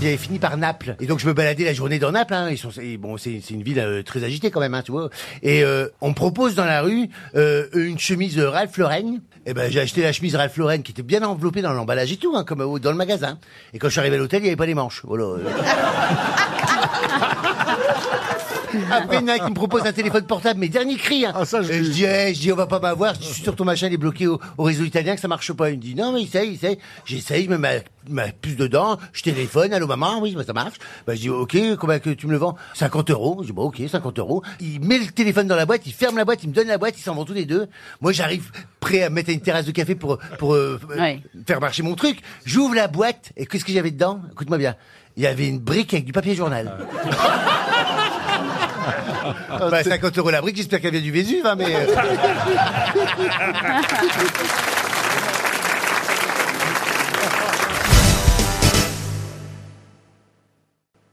J'avais fini par Naples. Et donc je me baladais la journée dans Naples. Hein. Ils sont, bon, c'est une ville euh, très agitée quand même, hein, tu vois. Et euh, on me propose dans la rue euh, une chemise Ralph Lauren. Et ben j'ai acheté la chemise Ralph Lauren qui était bien enveloppée dans l'emballage et tout, hein, comme euh, dans le magasin. Et quand je suis arrivé à l'hôtel, il n'y avait pas les manches. Voilà. Après, il y en a un qui me propose un téléphone portable, mais dernier cri. Hein. Ah, ça, je Et dis- je dis, eh, je dis, on va pas m'avoir. Je dis, Je suis sur ton machin, il est bloqué au, au réseau italien, que ça marche pas. Il me dit, non, mais essaye, essaye. J'essaye, je mets ma, ma puce dedans, je téléphone, allô maman, oui, bah, ça marche. Bah, je dis, ok, combien que tu me le vends? 50 euros. Je dis, bon, ok, 50 euros. Il met le téléphone dans la boîte, il ferme la boîte, il me donne la boîte, ils s'en vont tous les deux. Moi, j'arrive prêt à mettre une terrasse de café pour, pour euh, Ouais. faire marcher mon truc. J'ouvre la boîte, et qu'est-ce que j'avais dedans? Écoute-moi bien. Il y avait une brique avec du papier journal. bah, 50 euros la brique, j'espère qu'elle vient du Vésuve, hein, mais... euh,